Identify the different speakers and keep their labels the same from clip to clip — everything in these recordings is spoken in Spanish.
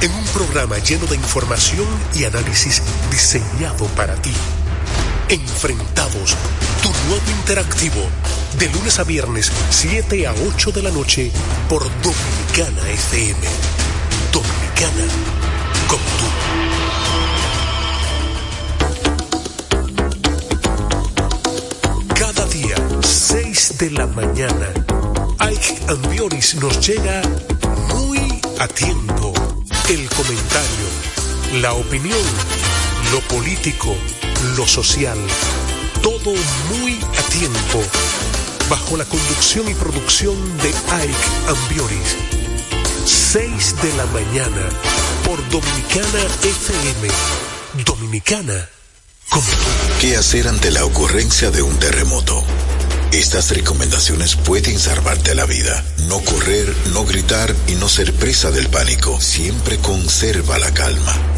Speaker 1: en un programa lleno de información y análisis diseñado para ti. Enfrentados, tu nuevo interactivo, de lunes a viernes, 7 a 8 de la noche, por Dominicana FM. Dominicana, como tú. Cada día, 6 de la mañana, Ike Ambioris nos llega muy a tiempo. El comentario, la opinión, lo político, lo social, todo muy a tiempo, bajo la conducción y producción de Ike Ambioris. 6 de la mañana, por Dominicana FM. Dominicana.
Speaker 2: ¿Qué hacer ante la ocurrencia de un terremoto? Estas recomendaciones pueden salvarte la vida. No correr, no gritar y no ser presa del pánico. Siempre conserva la calma.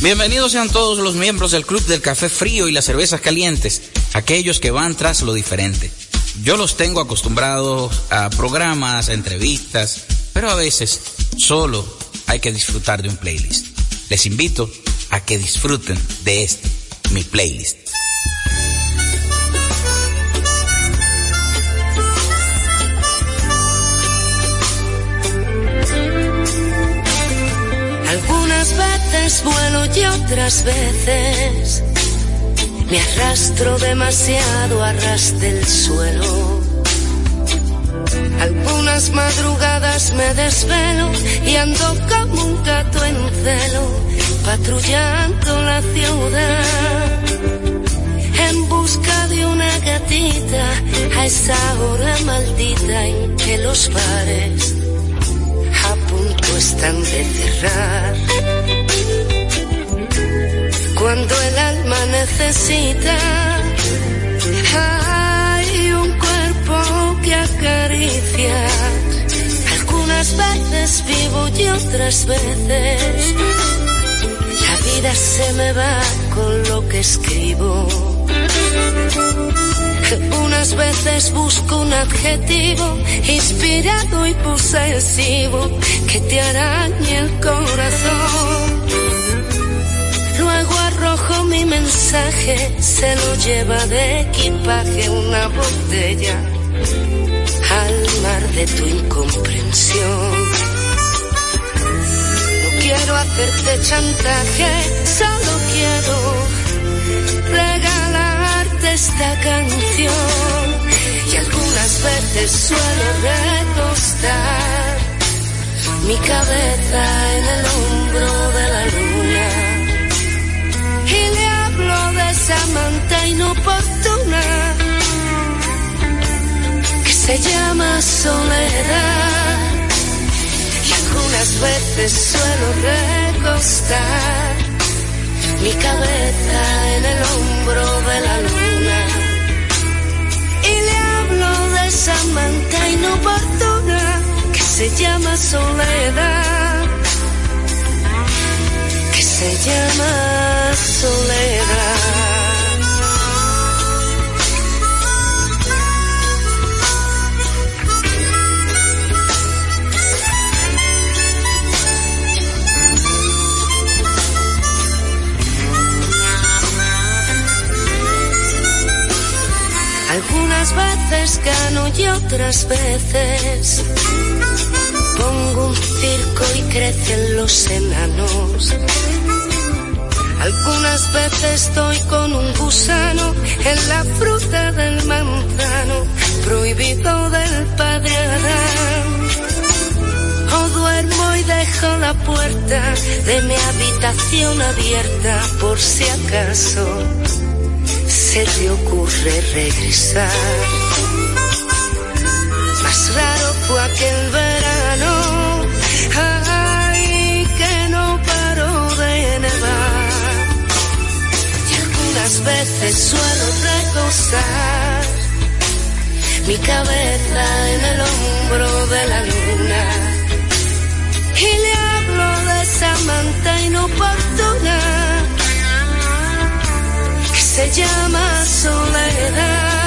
Speaker 3: Bienvenidos sean todos los miembros del Club del Café Frío y las Cervezas Calientes, aquellos que van tras lo diferente. Yo los tengo acostumbrados a programas, entrevistas, pero a veces solo hay que disfrutar de un playlist. Les invito a que disfruten de este, mi playlist.
Speaker 4: Vuelo y otras veces me arrastro demasiado a ras del suelo. Algunas madrugadas me desvelo y ando como un gato en celo, patrullando la ciudad. En busca de una gatita a esa hora maldita en que los bares a punto están de cerrar. Cuando el alma necesita, hay un cuerpo que acariciar. Algunas veces vivo y otras veces la vida se me va con lo que escribo. Unas veces busco un adjetivo inspirado y posesivo que te arañe el corazón. Mi mensaje, se lo lleva de equipaje una botella al mar de tu incomprensión. No quiero hacerte chantaje, solo quiero regalarte esta canción y algunas veces suelo recostar mi cabeza en el hombro de la luna manta inoportuna que se llama soledad. Y algunas veces suelo recostar mi cabeza en el hombro de la luna. Y le hablo de esa manta inoportuna que se llama soledad, que se llama y otras veces pongo un circo y crecen los enanos. Algunas veces estoy con un gusano en la fruta del manzano, prohibido del padre Adán. O duermo y dejo la puerta de mi habitación abierta por si acaso se te ocurre regresar. Fue aquel verano, ay, que no paró de nevar. Y algunas veces suelo recostar mi cabeza en el hombro de la luna. Y le hablo de esa manta inoportuna se llama soledad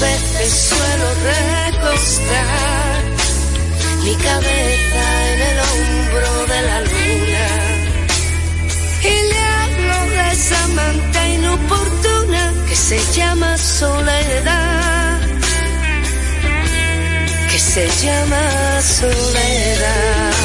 Speaker 4: veces suelo recostar. Mi cabeza en el hombro de la luna. Y le hablo de esa manta inoportuna que se llama soledad. Que se llama soledad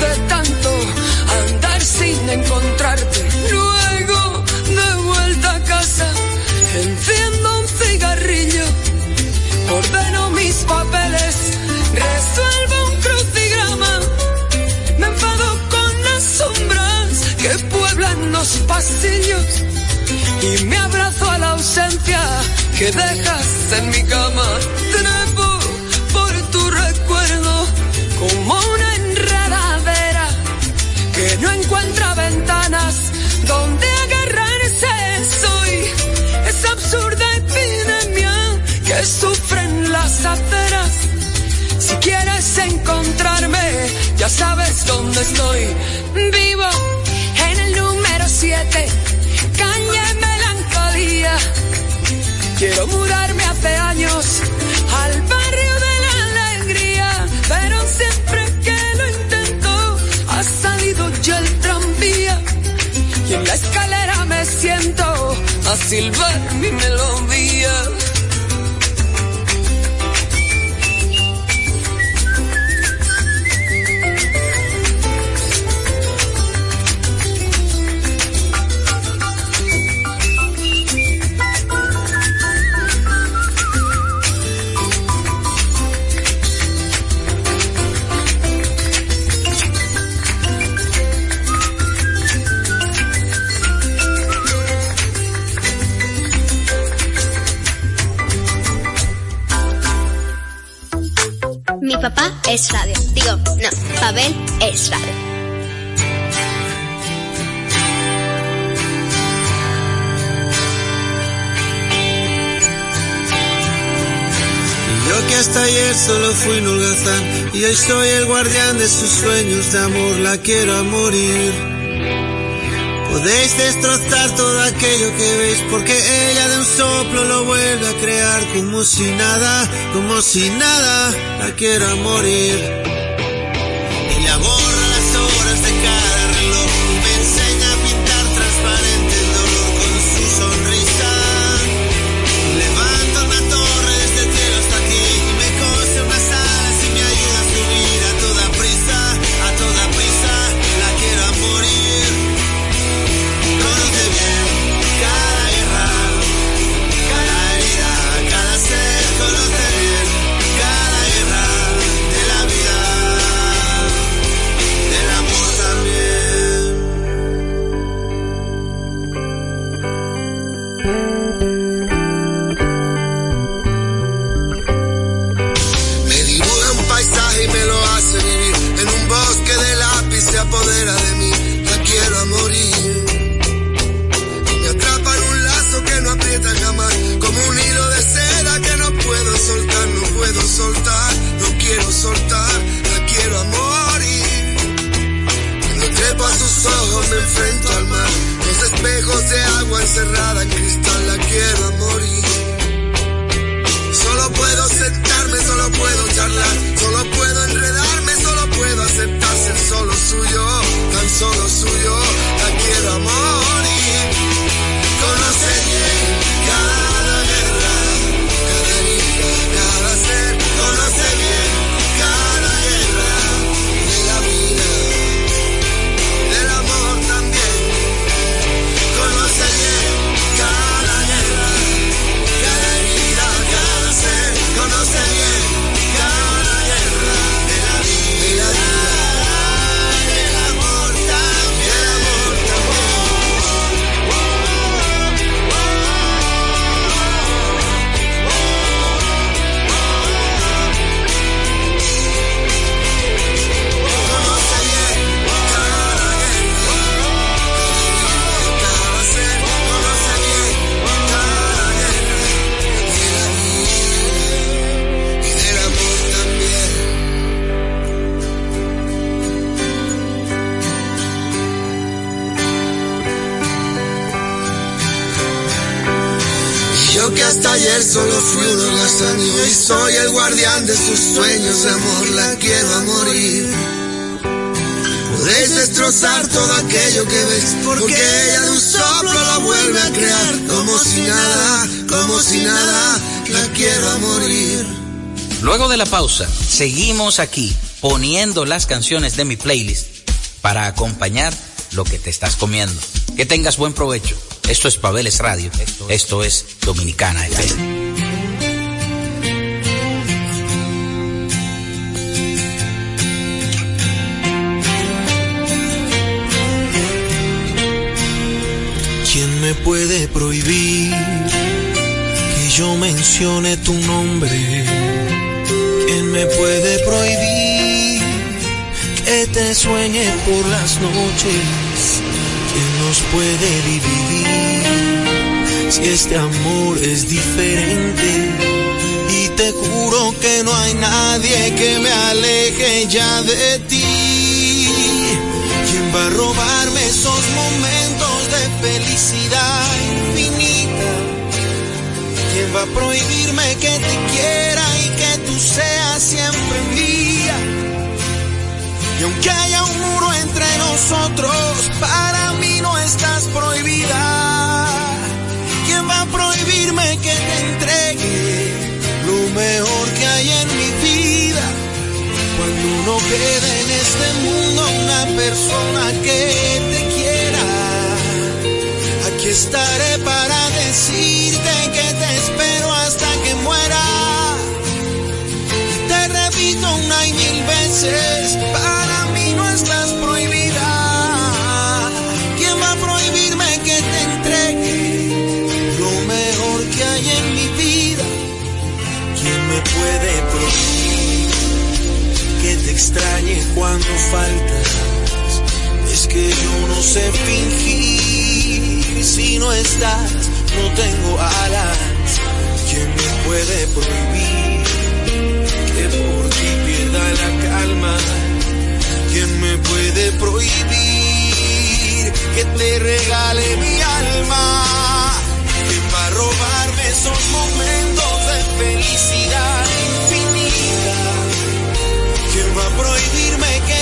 Speaker 5: de tanto andar sin encontrarte. Luego de vuelta a casa, enciendo un cigarrillo, ordeno mis papeles, resuelvo un crucigrama, me enfado con las sombras que pueblan los pasillos y me abrazo a la ausencia que dejas en mi cama. Sufren las aceras. Si quieres encontrarme, ya sabes dónde estoy. Vivo en el número 7, calle melancolía. Quiero mudarme hace años al barrio de la alegría, pero siempre que lo intento ha salido ya el tranvía y en la escalera me siento a silbar mi melodía.
Speaker 6: Es radio. Digo, no, Pavel es radio.
Speaker 7: Yo que hasta ayer solo fui un holgazán y hoy soy el guardián de sus sueños de amor, la quiero a morir. Podéis destrozar todo aquello que veis porque ella de un soplo lo vuelve a crear como si nada, como si nada, la quiero a morir.
Speaker 3: Pausa, seguimos aquí poniendo las canciones de mi playlist para acompañar lo que te estás comiendo. Que tengas buen provecho. Esto es Pabeles Radio. Esto es Dominicana FM.
Speaker 8: ¿Quién me puede prohibir que yo mencione tu nombre? ¿Quién me puede prohibir que te sueñe por las noches? ¿Quién nos puede dividir si este amor es diferente? Y te juro que no hay nadie que me aleje ya de ti. ¿Quién va a robarme esos momentos de felicidad infinita? ¿Quién va a prohibirme que te quiera Y aunque haya un muro entre nosotros, para mí no estás prohibida. ¿Quién va a prohibirme que te entregue lo mejor que hay en mi vida? Cuando no quede en este mundo una persona que te quiera, aquí estaré para decirte que te espero hasta que muera. Te repito una y mil veces, para extrañe cuando faltas? Es que yo no sé fingir, si no estás, no tengo alas. ¿Quién me puede prohibir que por ti pierda la calma? ¿Quién me puede prohibir que te regale mi alma? ¿Quién va a robarme esos momentos de felicidad va a prohibirme que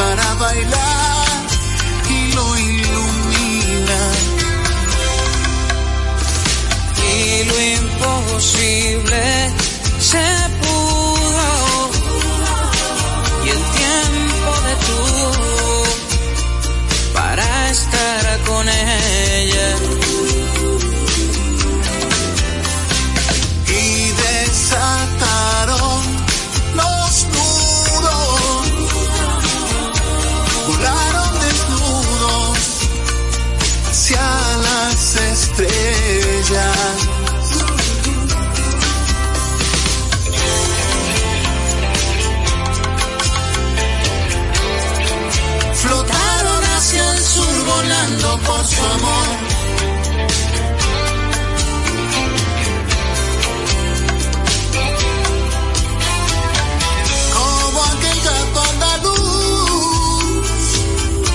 Speaker 8: para
Speaker 9: bailar y lo ilumina.
Speaker 8: Y lo imposible se pudo y el tiempo de tú para estar con ella. Flotaron su amor. Como aquel gato andaluz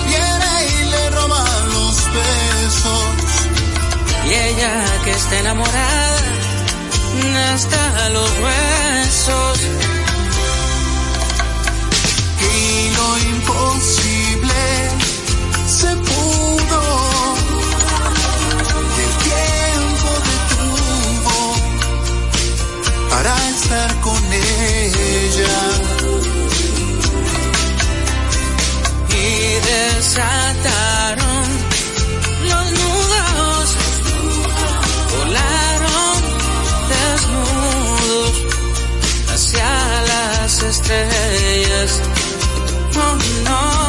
Speaker 8: viene y le roba los besos. Y ella que está enamorada hasta los huesos. Y lo imposible con ella. Y desataron los nudos, volaron desnudos hacia las estrellas. Oh no.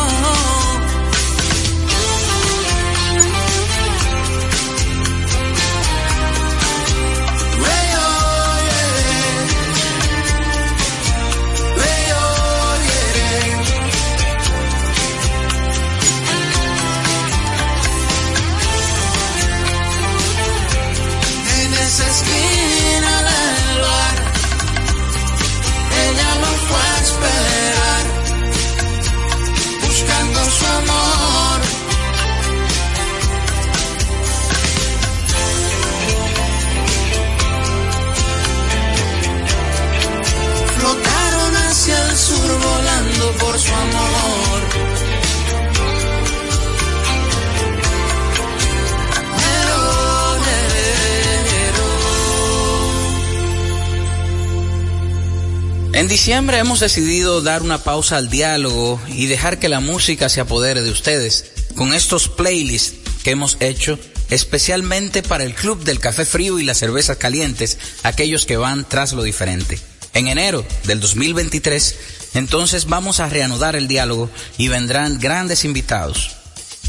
Speaker 8: En
Speaker 3: diciembre hemos decidido dar una pausa al diálogo y dejar que la música se apodere de ustedes con estos playlists que hemos hecho especialmente para el Club del Café Frío y las Cervezas Calientes, aquellos que van tras lo diferente. En enero del 2023, entonces vamos a reanudar el diálogo y vendrán grandes invitados.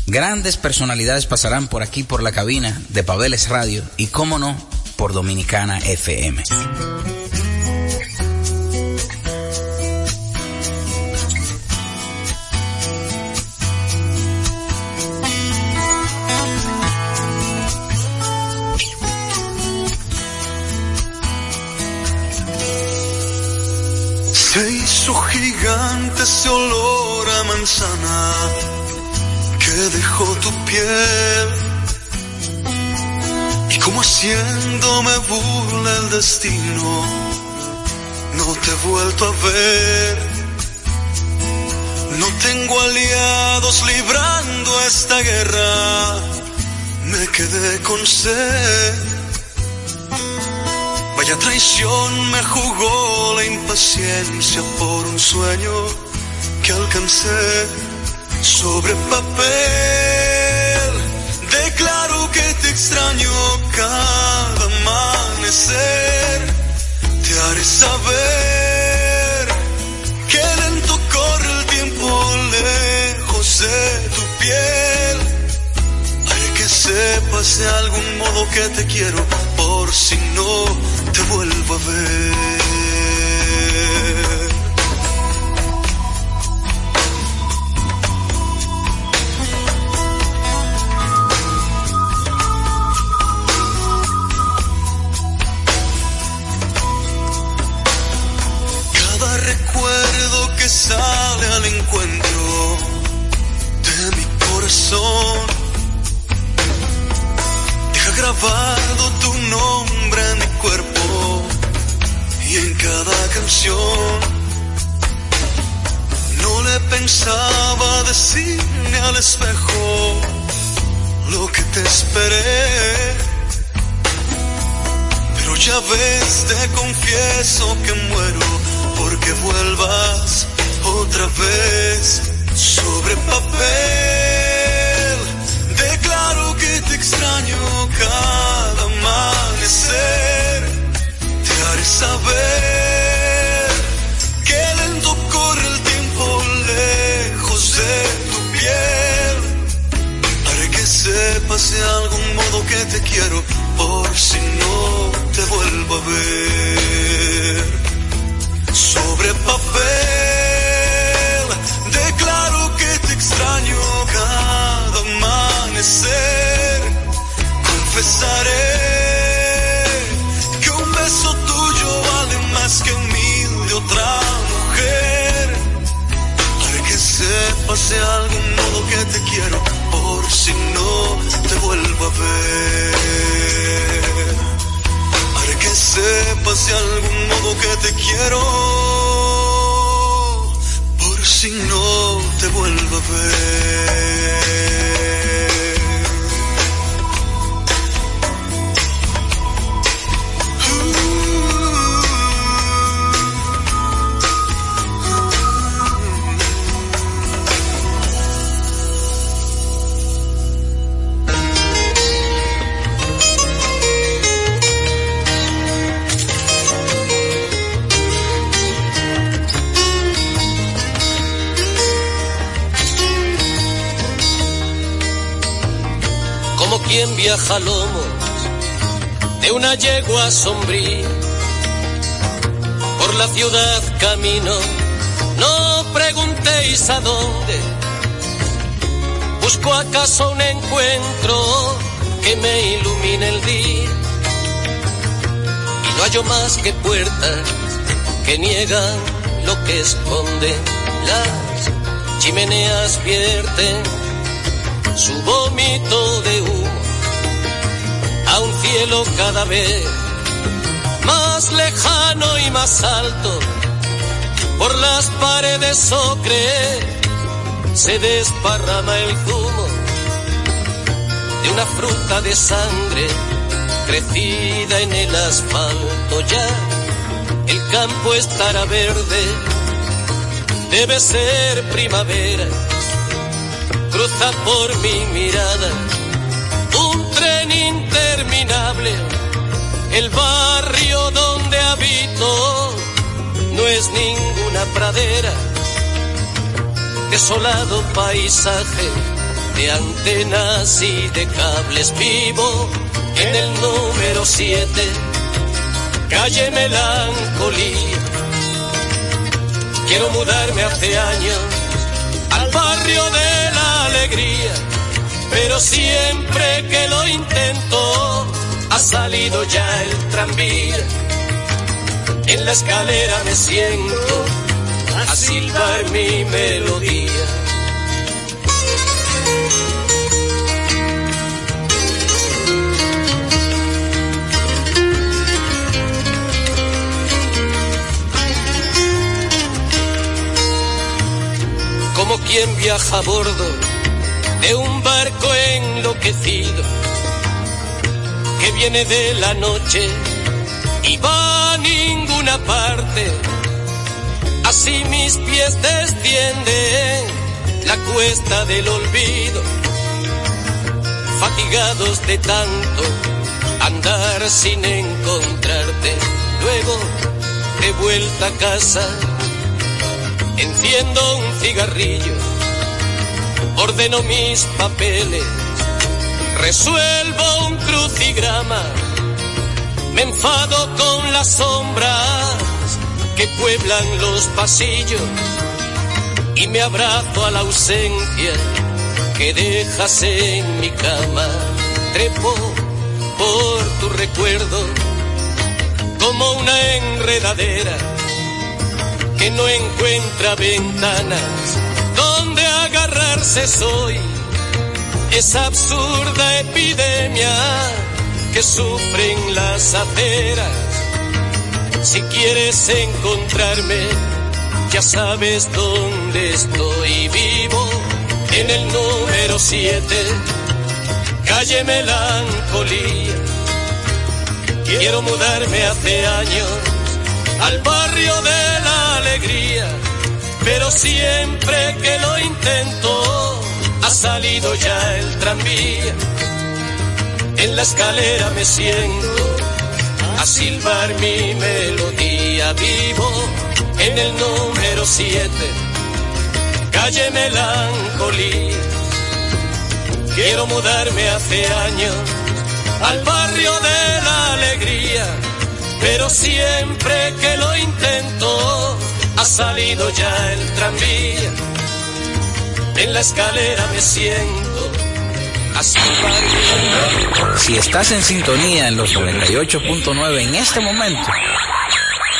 Speaker 3: Grandes personalidades pasarán por aquí por la cabina de Pabeles Radio y, cómo no, por Dominicana FM.
Speaker 9: Gigante ese olor a manzana que dejó tu piel. Y como haciéndome burla el destino, no te he vuelto a ver. No tengo aliados librando esta guerra, me quedé con sed. Vaya traición me jugó la impaciencia por un sueño que alcancé sobre papel. Declaro que te extraño cada amanecer. Te haré saber que lento corre el tiempo lejos de tu piel. Haré que sepas de algún modo que te quiero por si no te vuelvo a ver. Cada recuerdo que sale al encuentro de mi corazón grabado tu nombre en mi cuerpo y en cada canción. No le pensé decirme al espejo lo que te esperé. Pero ya ves, te confieso que muero porque vuelvas otra vez sobre papel. Declaro que te extraño cada amanecer. Te haré saber que lento corre el tiempo lejos de tu piel. Haré que sepas de algún modo que te quiero por si no te vuelvo a ver. Sobre papel declaro que te extraño cada amanecer. Confesaré que un beso tuyo vale más que mil de otra mujer. Haré que sepas de algún modo que te quiero por si no te vuelvo a ver. Haré que sepas de algún modo que te quiero por si no te vuelvo a ver.
Speaker 10: Viaja lomos de una yegua sombría. Por la ciudad camino, no preguntéis a dónde. Busco acaso un encuentro que me ilumine el día. Y no hallo más que puertas que niegan lo que esconden. Las chimeneas vierten su vómito de humo cielo cada vez más lejano y más alto. Por las paredes ocre se desparrama el zumo de una fruta de sangre crecida en el asfalto ya. El campo estará verde, debe ser primavera cruza por mi mirada desolado paisaje de antenas y de cables. Vivo en el número 7, calle Melancolía. Quiero mudarme hace años al barrio de la alegría, pero siempre que lo intento ha salido ya el tranvía. En la escalera me siento a silbar mi melodía. como quien viaja a bordo de un barco enloquecido que viene de la noche y va a ninguna parte. Así mis pies descienden la cuesta del olvido, fatigados de tanto andar sin encontrarte. Luego de vuelta a casa enciendo un cigarrillo, ordeno mis papeles, resuelvo un crucigrama, me enfado con las sombras que pueblan los pasillos y me abrazo a la ausencia que dejas en mi cama. Trepo por tu recuerdo como una enredadera que no encuentra ventanas donde agarrarse soy. Esa absurda epidemia que sufren las aceras. Quieres encontrarme, ya sabes dónde estoy vivo en el número 7, calle Melancolía. Quiero mudarme hace años al barrio de la alegría, pero siempre que lo intento ha salido ya el tranvía. En la escalera me siento a silbar mi melodía vivo en el número 7, calle Melancolía. Quiero mudarme hace años al barrio de la alegría, pero siempre que lo intento ha salido ya el tranvía. En la escalera me siento
Speaker 3: Si estás en sintonía en los 98.9 en este momento,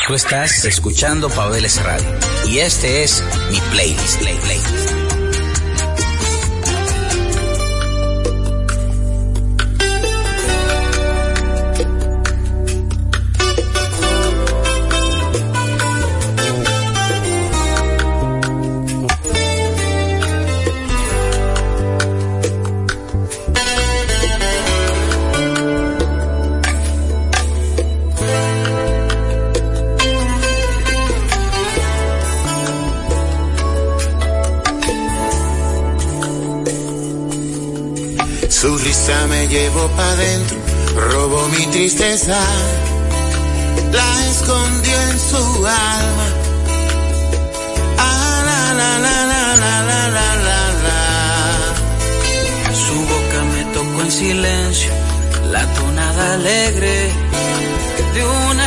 Speaker 3: tú estás escuchando Pabeles Radio. Y este es mi playlist. Play, playlist.
Speaker 11: Me llevó pa' dentro, robó mi tristeza, la escondió en su alma. Ah, la, la, la, la, la, la, la, la, la.
Speaker 12: Su boca me tocó en silencio, la tonada alegre de un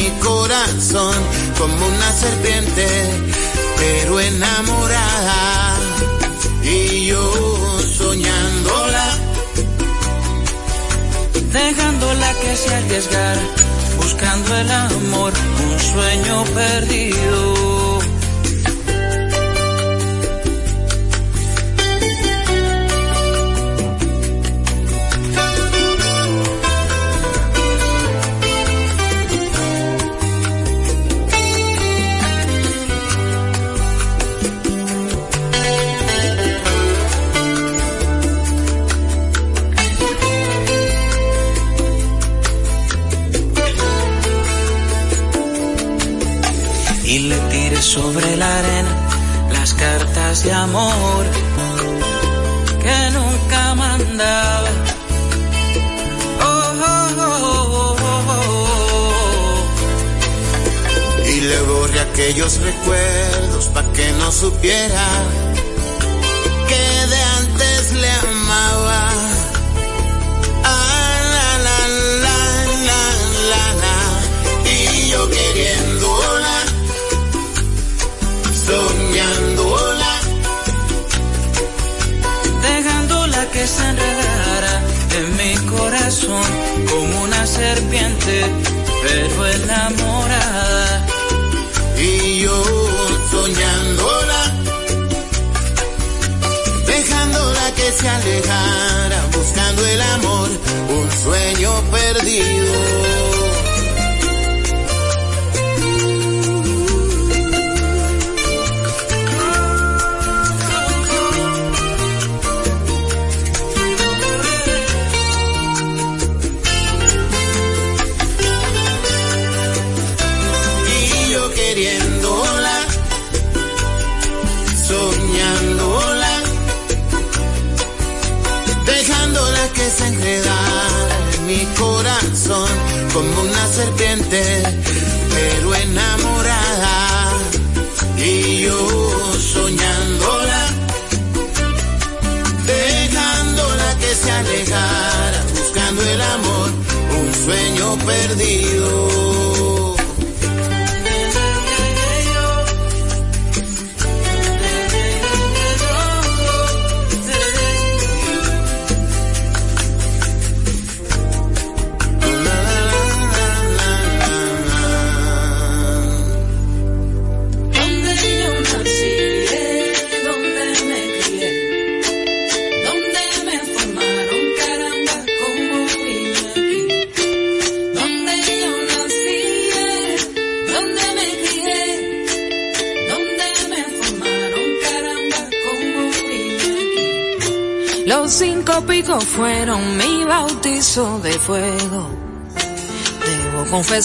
Speaker 11: mi corazón como una serpiente, pero enamorada. Y yo soñándola,
Speaker 12: dejándola que se arriesgara, buscando el amor, un sueño perdido. De amor que nunca mandaba. Oh, oh, oh, oh, oh.
Speaker 11: y le borré aquellos recuerdos pa' que no supiera
Speaker 12: como una serpiente, pero enamorada.
Speaker 11: y yo soñándola, dejándola que se alejara, buscando el amor, un sueño perdido.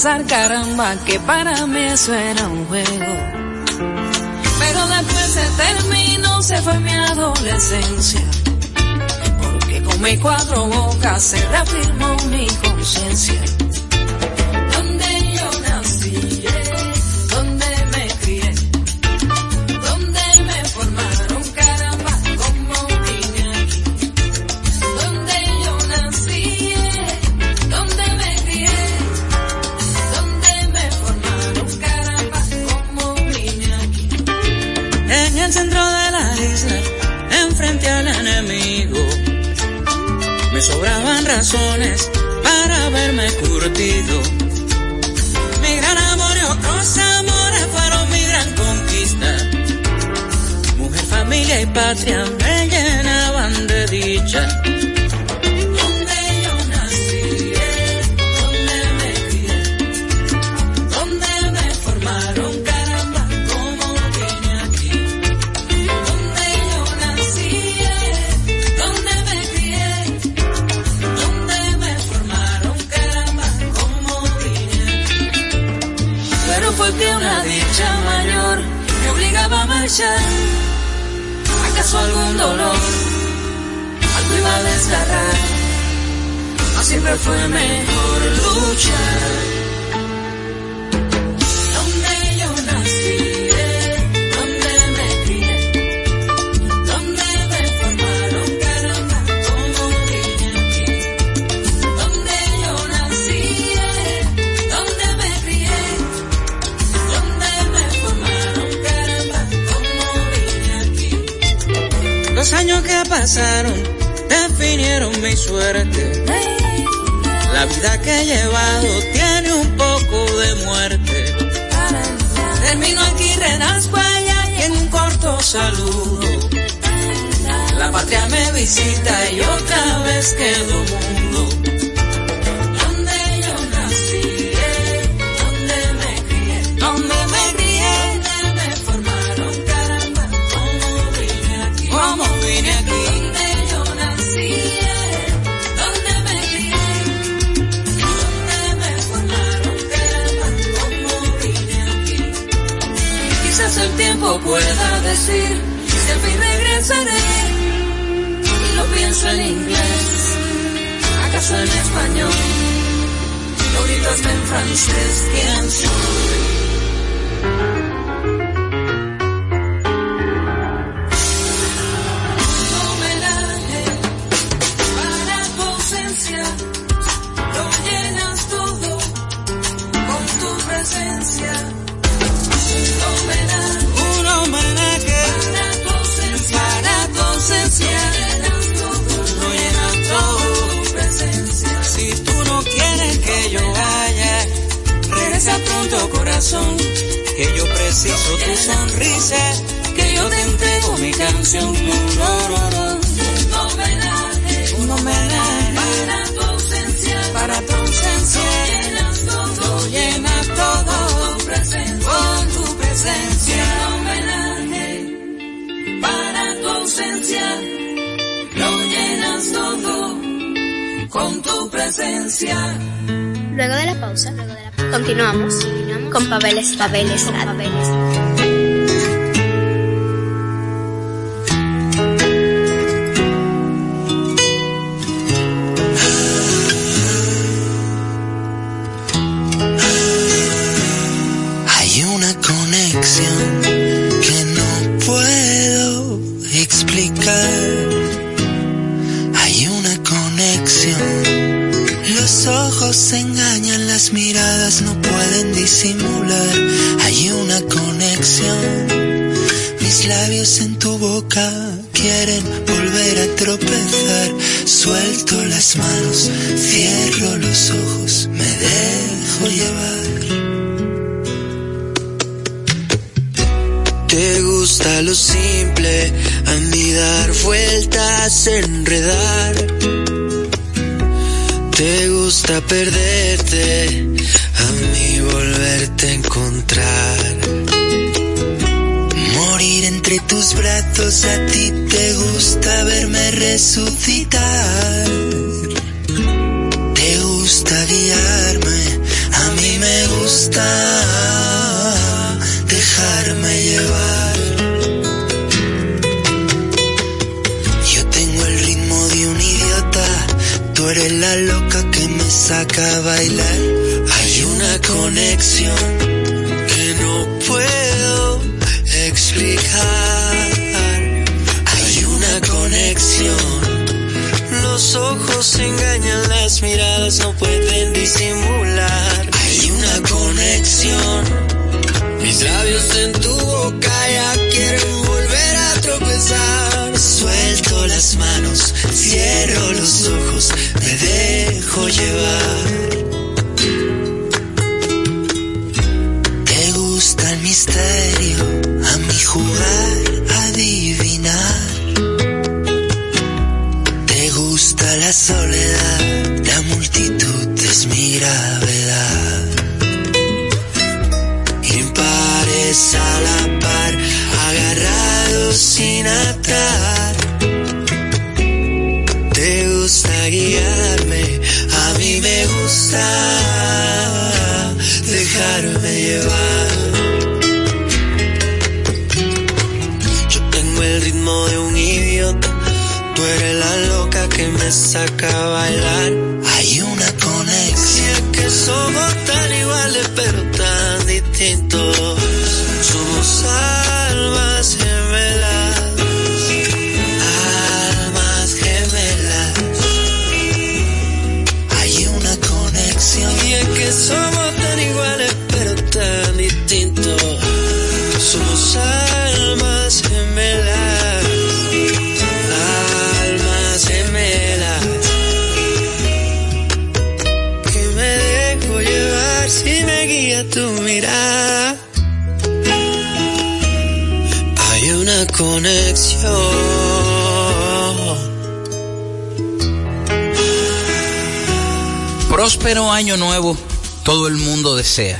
Speaker 12: Caramba, que para mí eso era un juego. Pero después se terminó, se fue mi adolescencia. Porque con mis cuatro bocas se reafirmó mi conciencia.
Speaker 13: Sobraban razones para verme curtido. Mi gran amor y otros amores fueron mi gran conquista. Mujer, familia y patria me llenaban de dicha.
Speaker 12: ¿Acaso algún dolor? Algo iba a desgarrar. No siempre fue mejor luchar.
Speaker 13: Pasaron definieron mi suerte. La vida que he llevado tiene un poco de muerte.
Speaker 12: Termino aquí, renazco allá y en un corto saludo. La patria me visita y otra vez quedo mundo. Pueda decir si al fin regresaré y lo pienso en inglés, acaso en español, lo gritas en francés, ¿quién soy?
Speaker 13: Que yo preciso tu sonrisa, que yo te entrego mi canción. Un
Speaker 12: homenaje, para tu ausencia,
Speaker 13: para tu ausencia.
Speaker 12: Lo llena todo,
Speaker 13: con tu presencia.
Speaker 12: Un homenaje para tu ausencia, lo llenas todo con tu presencia.
Speaker 6: Luego de la pausa, luego de la pausa continuamos con Pabeles, Pabeles, Pabeles.
Speaker 14: En tu boca quieren volver a tropezar. Suelto las manos, cierro los ojos, me dejo llevar. Te gusta lo simple, a mí dar vueltas, enredar. Te gusta perderte, a mí volverte a encontrar. Entre tus brazos a ti te gusta verme resucitar. Te gusta guiarme, a mí me gusta dejarme llevar. Yo tengo el ritmo de un idiota, tú eres la loca que me saca a bailar. Hay una conexión Los ojos engañan, las miradas no pueden disimular. Hay una conexión. Mis labios en tu boca ya quieren volver a tropezar. Suelto las manos, cierro los ojos, me dejo llevar. Te gusta el misterio jugar, soledad, la multitud es mi gravedad. Impares a la par, agarrados sin atar. Te gusta guiarme, a mí me gusta dejarme llevar. de un idiota. Tú eres la loca que me saca a bailar. Hay una conexión que somos tan iguales pero tan distintos. Somos conexión.
Speaker 3: Próspero año nuevo, todo el mundo desea.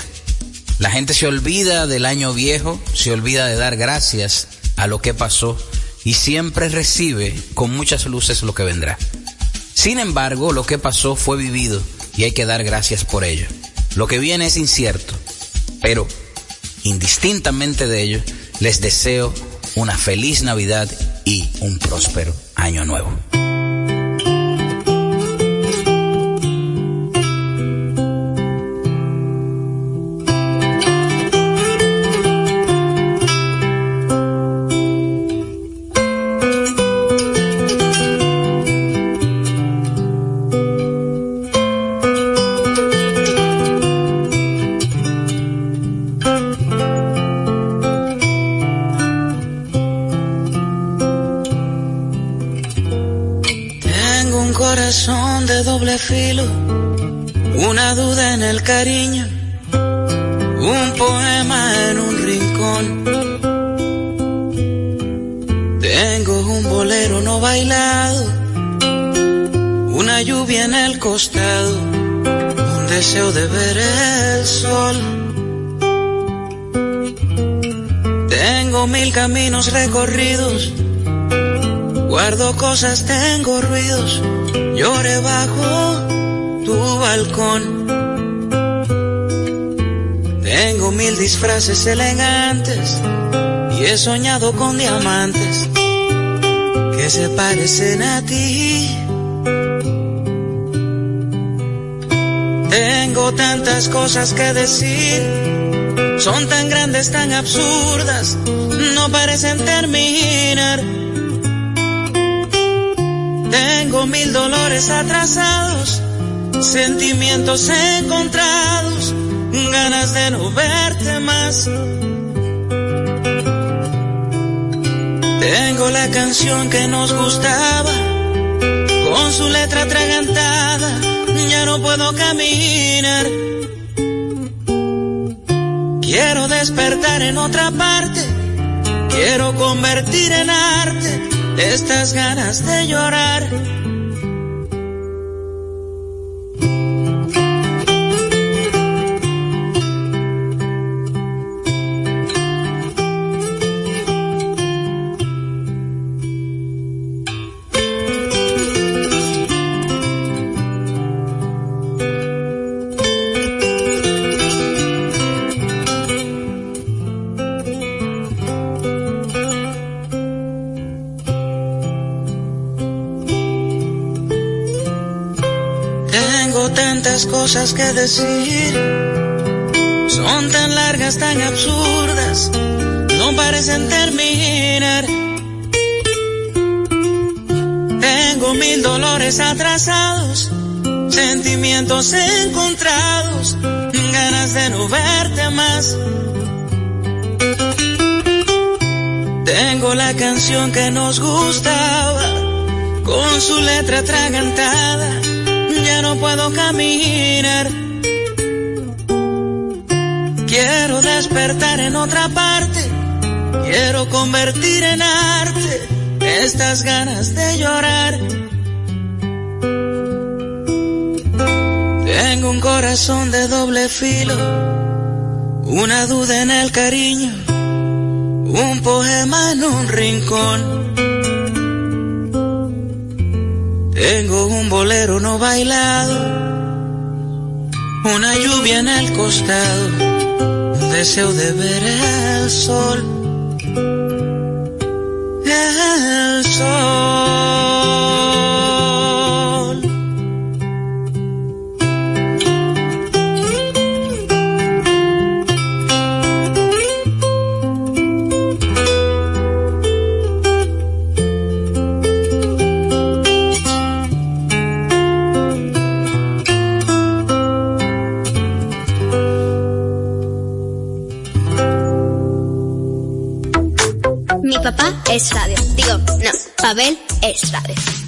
Speaker 3: La gente se olvida del año viejo, se olvida de dar gracias a lo que pasó y siempre recibe con muchas luces lo que vendrá. Sin embargo, lo que pasó fue vivido y hay que dar gracias por ello. Lo que viene es incierto, pero indistintamente de ello, les deseo una feliz Navidad y un próspero año nuevo.
Speaker 12: Tengo ruidos llore bajo tu balcón. Tengo mil disfraces elegantes y he soñado con diamantes que se parecen a ti. Tengo tantas cosas que decir, son tan grandes, tan absurdas, no parecen terminar tengo mil dolores atrasados, sentimientos encontrados, ganas de no verte más. Tengo la canción que nos gustaba, con su letra atragantada, ya no puedo caminar. Quiero despertar en otra parte, quiero convertir en arte estas ganas de llorar. Cosas que decir. Son tan largas, tan absurdas, no parecen terminar. Tengo mil dolores atrasados, sentimientos encontrados, ganas de no verte más. Tengo la canción que nos gustaba, con su letra atragantada, puedo caminar. Quiero despertar en otra parte, quiero convertir en arte estas ganas de llorar. Tengo un corazón de doble filo, una duda en el cariño, un poema en un rincón. Tengo un bolero no bailado, una lluvia en el costado, un deseo de ver el sol el sol.
Speaker 6: Es radio. Digo, no, Pavel es radio.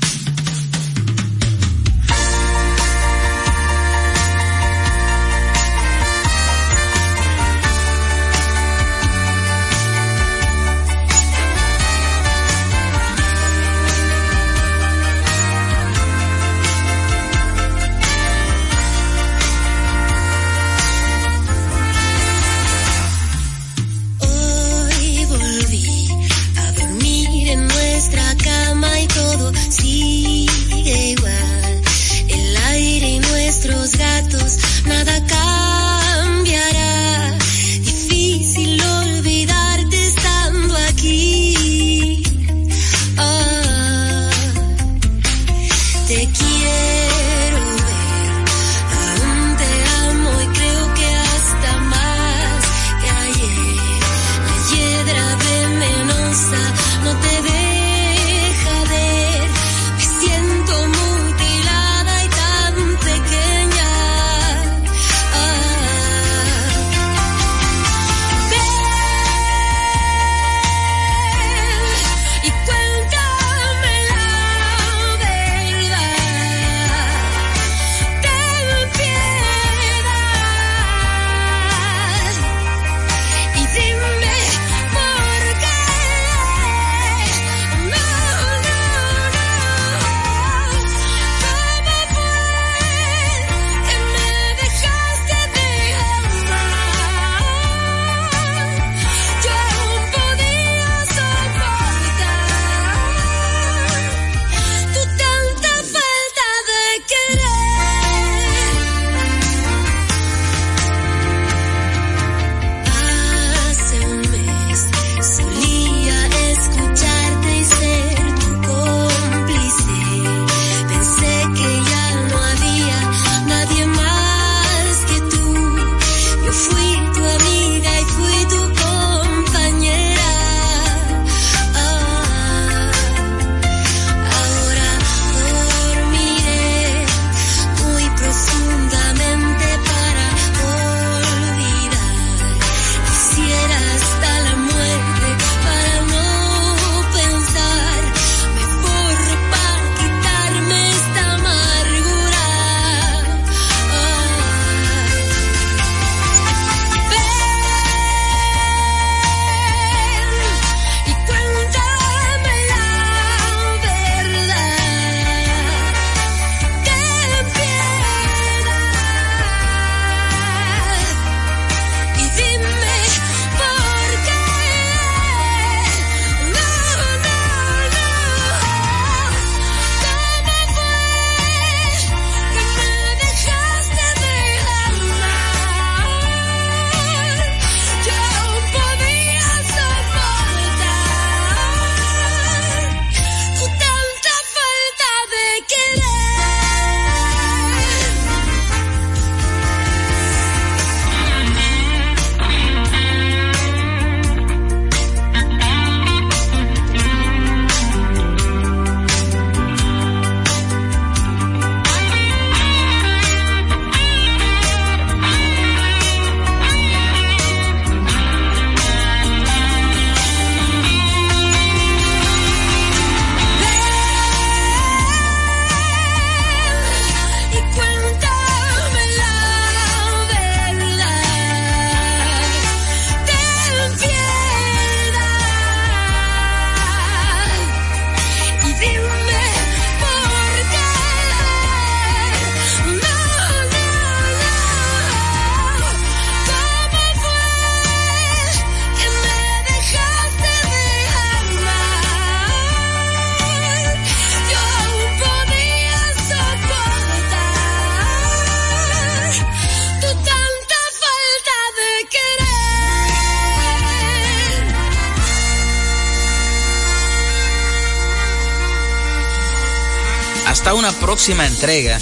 Speaker 3: Próxima entrega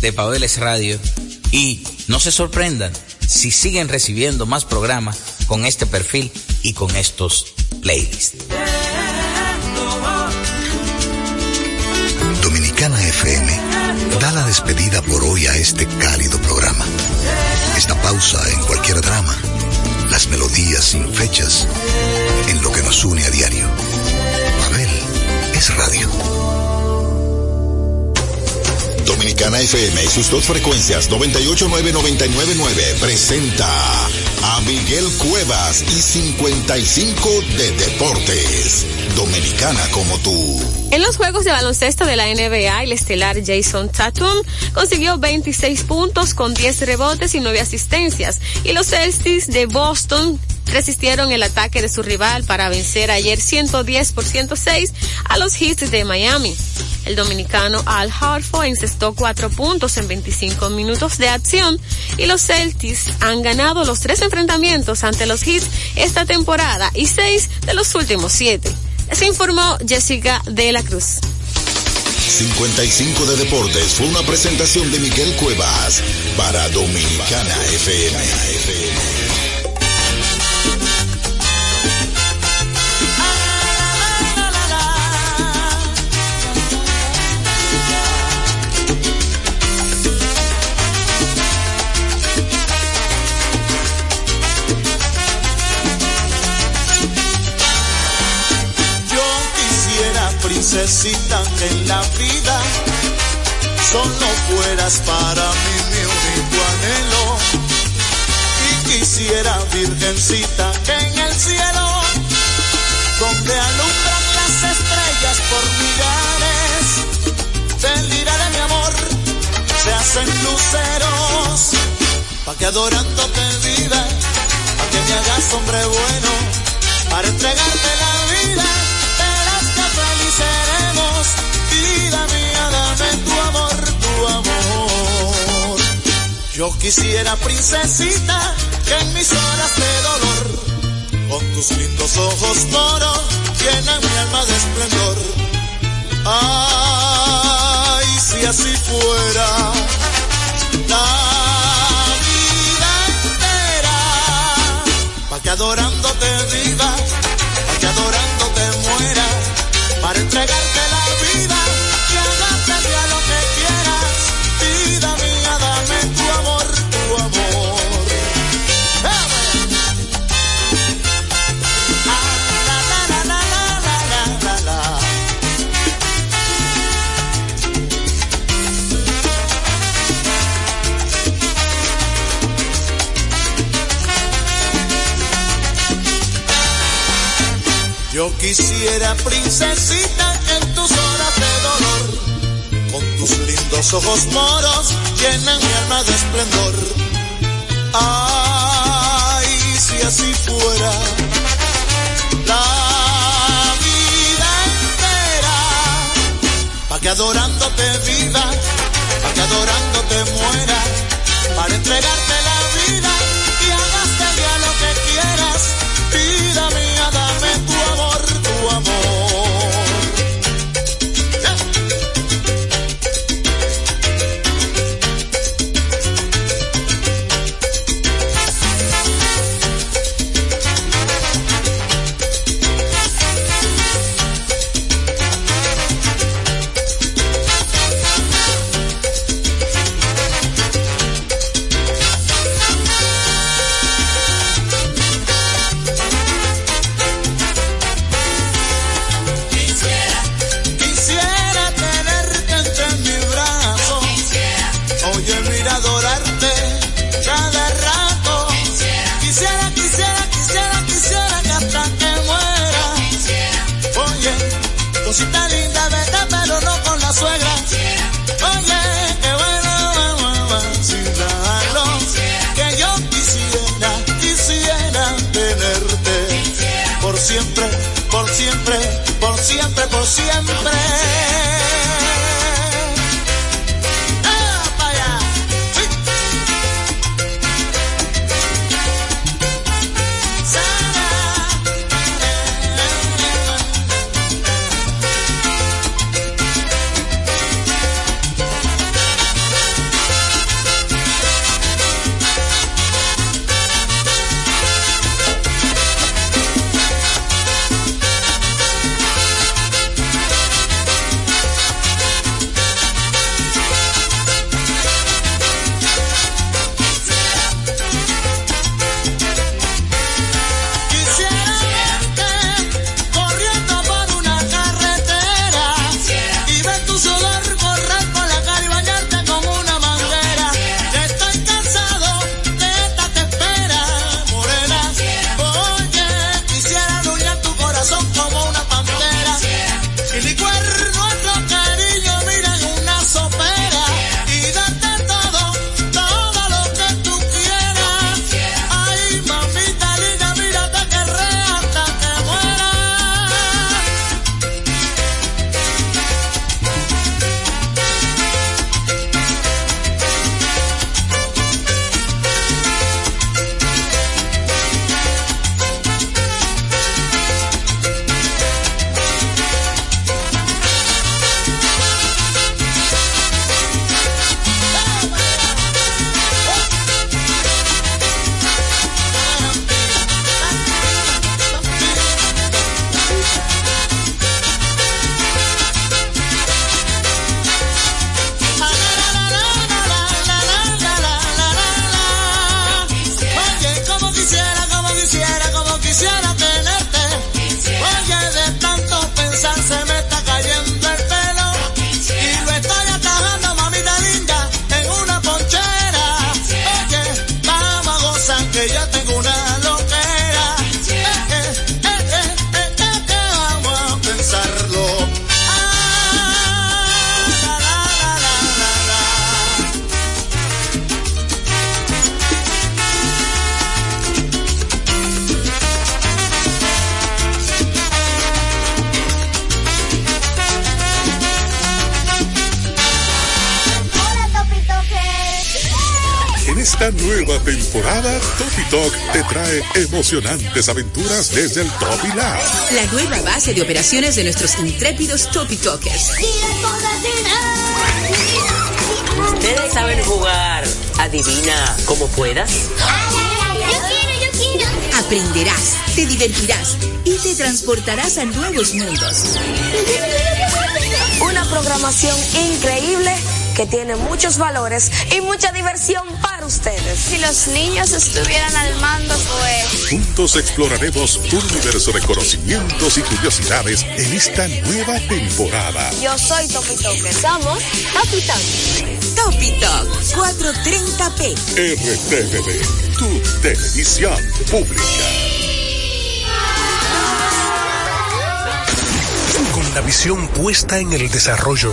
Speaker 3: de Pabeles Radio y no se sorprendan si siguen recibiendo más programas con este perfil y con estos playlists.
Speaker 15: Dominicana FM da la despedida por hoy a este cálido programa. Esta pausa en cualquier drama, las melodías sin fechas, en lo que nos une a diario. Pavel es radio.
Speaker 2: Dominicana FM y sus dos frecuencias 989 presenta a Miguel Cuevas y 55 de Deportes. Dominicana como tú.
Speaker 16: En los juegos de baloncesto de la NBA, el estelar Jason Tatum consiguió 26 puntos con 10 rebotes y 9 asistencias. Y los Celtics de Boston resistieron el ataque de su rival para vencer ayer 110 por 106 a los Heat de Miami. El dominicano Al Harford encestó cuatro puntos en 25 minutos de acción y los Celtics han ganado los tres enfrentamientos ante los Heat esta temporada y seis de los últimos siete. Se informó Jessica de la Cruz.
Speaker 2: 55 de Deportes fue una presentación de Miguel Cuevas para Dominicana FM.
Speaker 11: Necesitan en la vida solo fueras para mí mi único anhelo. Y quisiera, virgencita, en el cielo, donde alumbran las estrellas por millares, del de mi amor, se hacen luceros, pa' que adorándote vida, pa' que me hagas hombre bueno, para entregarte la vida seremos, vida mía, dame tu amor, tu amor. Yo quisiera, princesita, que en mis horas de dolor, con tus lindos ojos moros, llenan mi alma de esplendor. Ay, si así fuera, la vida entera, pa' que adorándote viva, pa' que adorándote muera para entregarte quisiera, princesita, en tus horas de dolor, con tus lindos ojos moros, llenan mi alma de esplendor. Ay, si así fuera, la vida entera, pa' que adorándote viva, pa' que adorándote muera, para entregarte
Speaker 1: por siempre, por siempre, por siempre. Trae emocionantes aventuras desde el Topi Lab.
Speaker 17: La nueva base de operaciones de nuestros intrépidos Topi Talkers.
Speaker 18: ¿Ustedes saben jugar? Adivina cómo puedas.
Speaker 19: Yo quiero, yo quiero.
Speaker 17: Aprenderás, te divertirás y te transportarás a nuevos mundos.
Speaker 20: Una programación increíble que tiene muchos valores y mucha diversión para ustedes.
Speaker 21: Si los niños estuvieran al mando, pues...
Speaker 1: Juntos exploraremos un universo de conocimientos y curiosidades en esta nueva temporada.
Speaker 20: Yo soy Topi Toque.
Speaker 21: Somos Topi Talk.
Speaker 17: Topi Talk 430p.
Speaker 1: RTVD, tu televisión pública. Con la visión puesta en el desarrollo,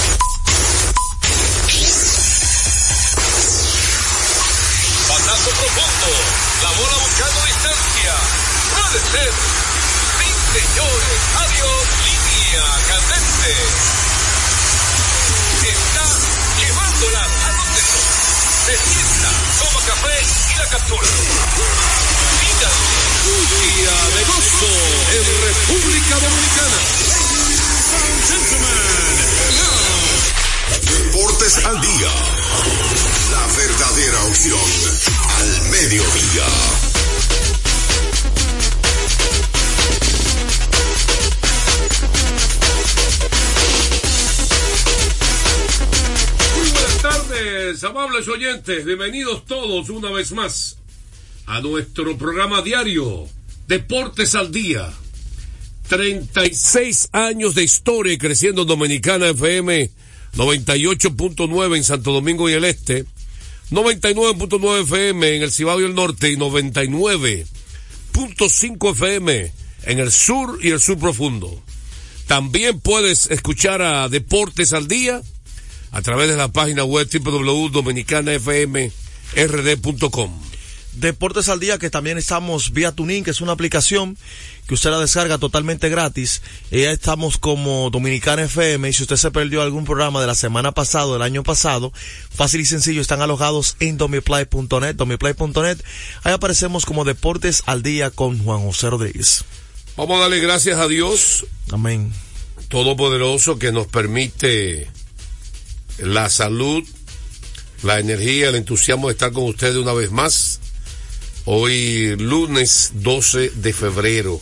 Speaker 22: República Dominicana.
Speaker 2: Deportes al día. La verdadera opción al mediodía.
Speaker 10: Buenas tardes, amables oyentes. Bienvenidos todos una vez más a nuestro programa diario Deportes al Día. 36 años de historia y creciendo en Dominicana FM 98.9 en Santo Domingo y el Este, 99.9 FM en el Cibao y el Norte y 99.5 FM en el sur y el sur profundo. También puedes escuchar a Deportes al Día a través de la página web www.dominicanafmrd.com.
Speaker 23: Deportes al Día, que también estamos vía Tuning, que es una aplicación que usted la descarga totalmente gratis. Y ya estamos como Dominicana FM. Y si usted se perdió algún programa de la semana pasada, del año pasado, fácil y sencillo, están alojados en domiplay.net, domiplay.net. Ahí aparecemos como Deportes al Día con Juan José Rodríguez.
Speaker 10: Vamos a darle gracias a Dios.
Speaker 23: Amén.
Speaker 10: Todopoderoso que nos permite la salud, la energía, el entusiasmo de estar con ustedes una vez más. Hoy lunes 12 de febrero,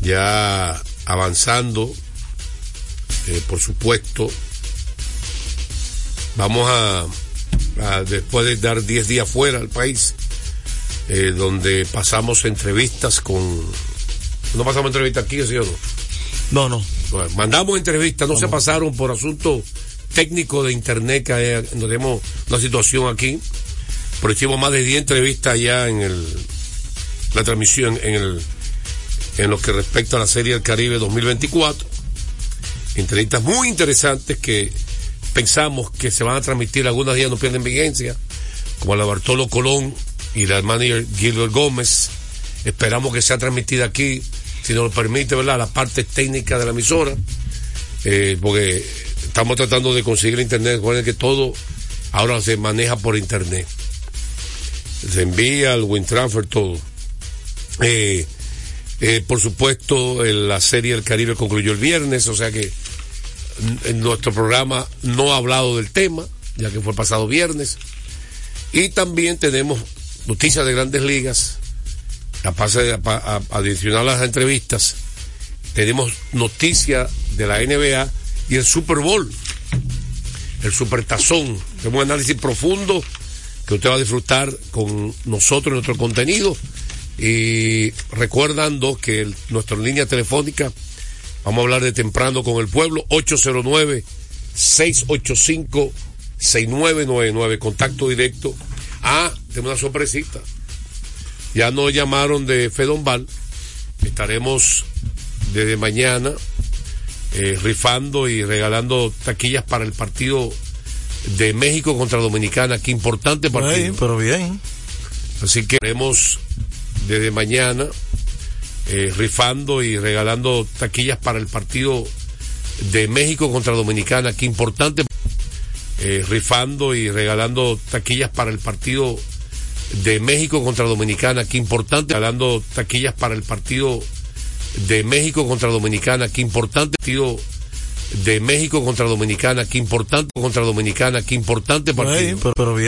Speaker 10: ya avanzando, eh, por supuesto, vamos a, a, después de dar 10 días fuera al país, eh, donde pasamos entrevistas con... ¿No pasamos entrevistas aquí, sí o no?
Speaker 23: No, no.
Speaker 10: Bueno, mandamos entrevistas, no, no se pasaron por asuntos técnicos de internet que hay, tenemos una situación aquí pero hicimos más de 10 entrevistas ya en el, la transmisión, en el, en lo que respecta a la Serie del Caribe 2024. Entrevistas muy interesantes que pensamos que se van a transmitir, algunas días no pierden vigencia, como la Bartolo Colón y la manager Gilbert Gómez. Esperamos que sea transmitida aquí, si nos lo permite, ¿verdad? La parte técnica de la emisora, eh, porque estamos tratando de conseguir internet, recuerden que todo ahora se maneja por internet se envía el WinTransfer, todo. Eh, eh, por supuesto, la serie del Caribe concluyó el viernes, o sea que en nuestro programa no ha hablado del tema, ya que fue pasado viernes. Y también tenemos noticias de grandes ligas, aparte de, a, las entrevistas, tenemos noticias de la NBA y el Super Bowl, el Super Tazón, tenemos un análisis profundo que usted va a disfrutar con nosotros nuestro contenido. Y recordando que el, nuestra línea telefónica, vamos a hablar de temprano con el pueblo, 809-685-6999, contacto directo. Ah, tengo una sorpresita. Ya nos llamaron de Fedombal, estaremos desde mañana eh, rifando y regalando taquillas para el partido de México contra Dominicana, qué importante partido.
Speaker 23: Pero bien.
Speaker 10: Así que haremos desde mañana eh, rifando y regalando taquillas para el partido de México contra Dominicana, qué importante. Eh, rifando y regalando taquillas para el partido de México contra Dominicana, qué importante. Regalando taquillas para el partido de México contra Dominicana, qué importante. Partido de México contra Dominicana, qué importante. Contra Dominicana, qué importante partido.
Speaker 23: Ahí, pero, pero bien.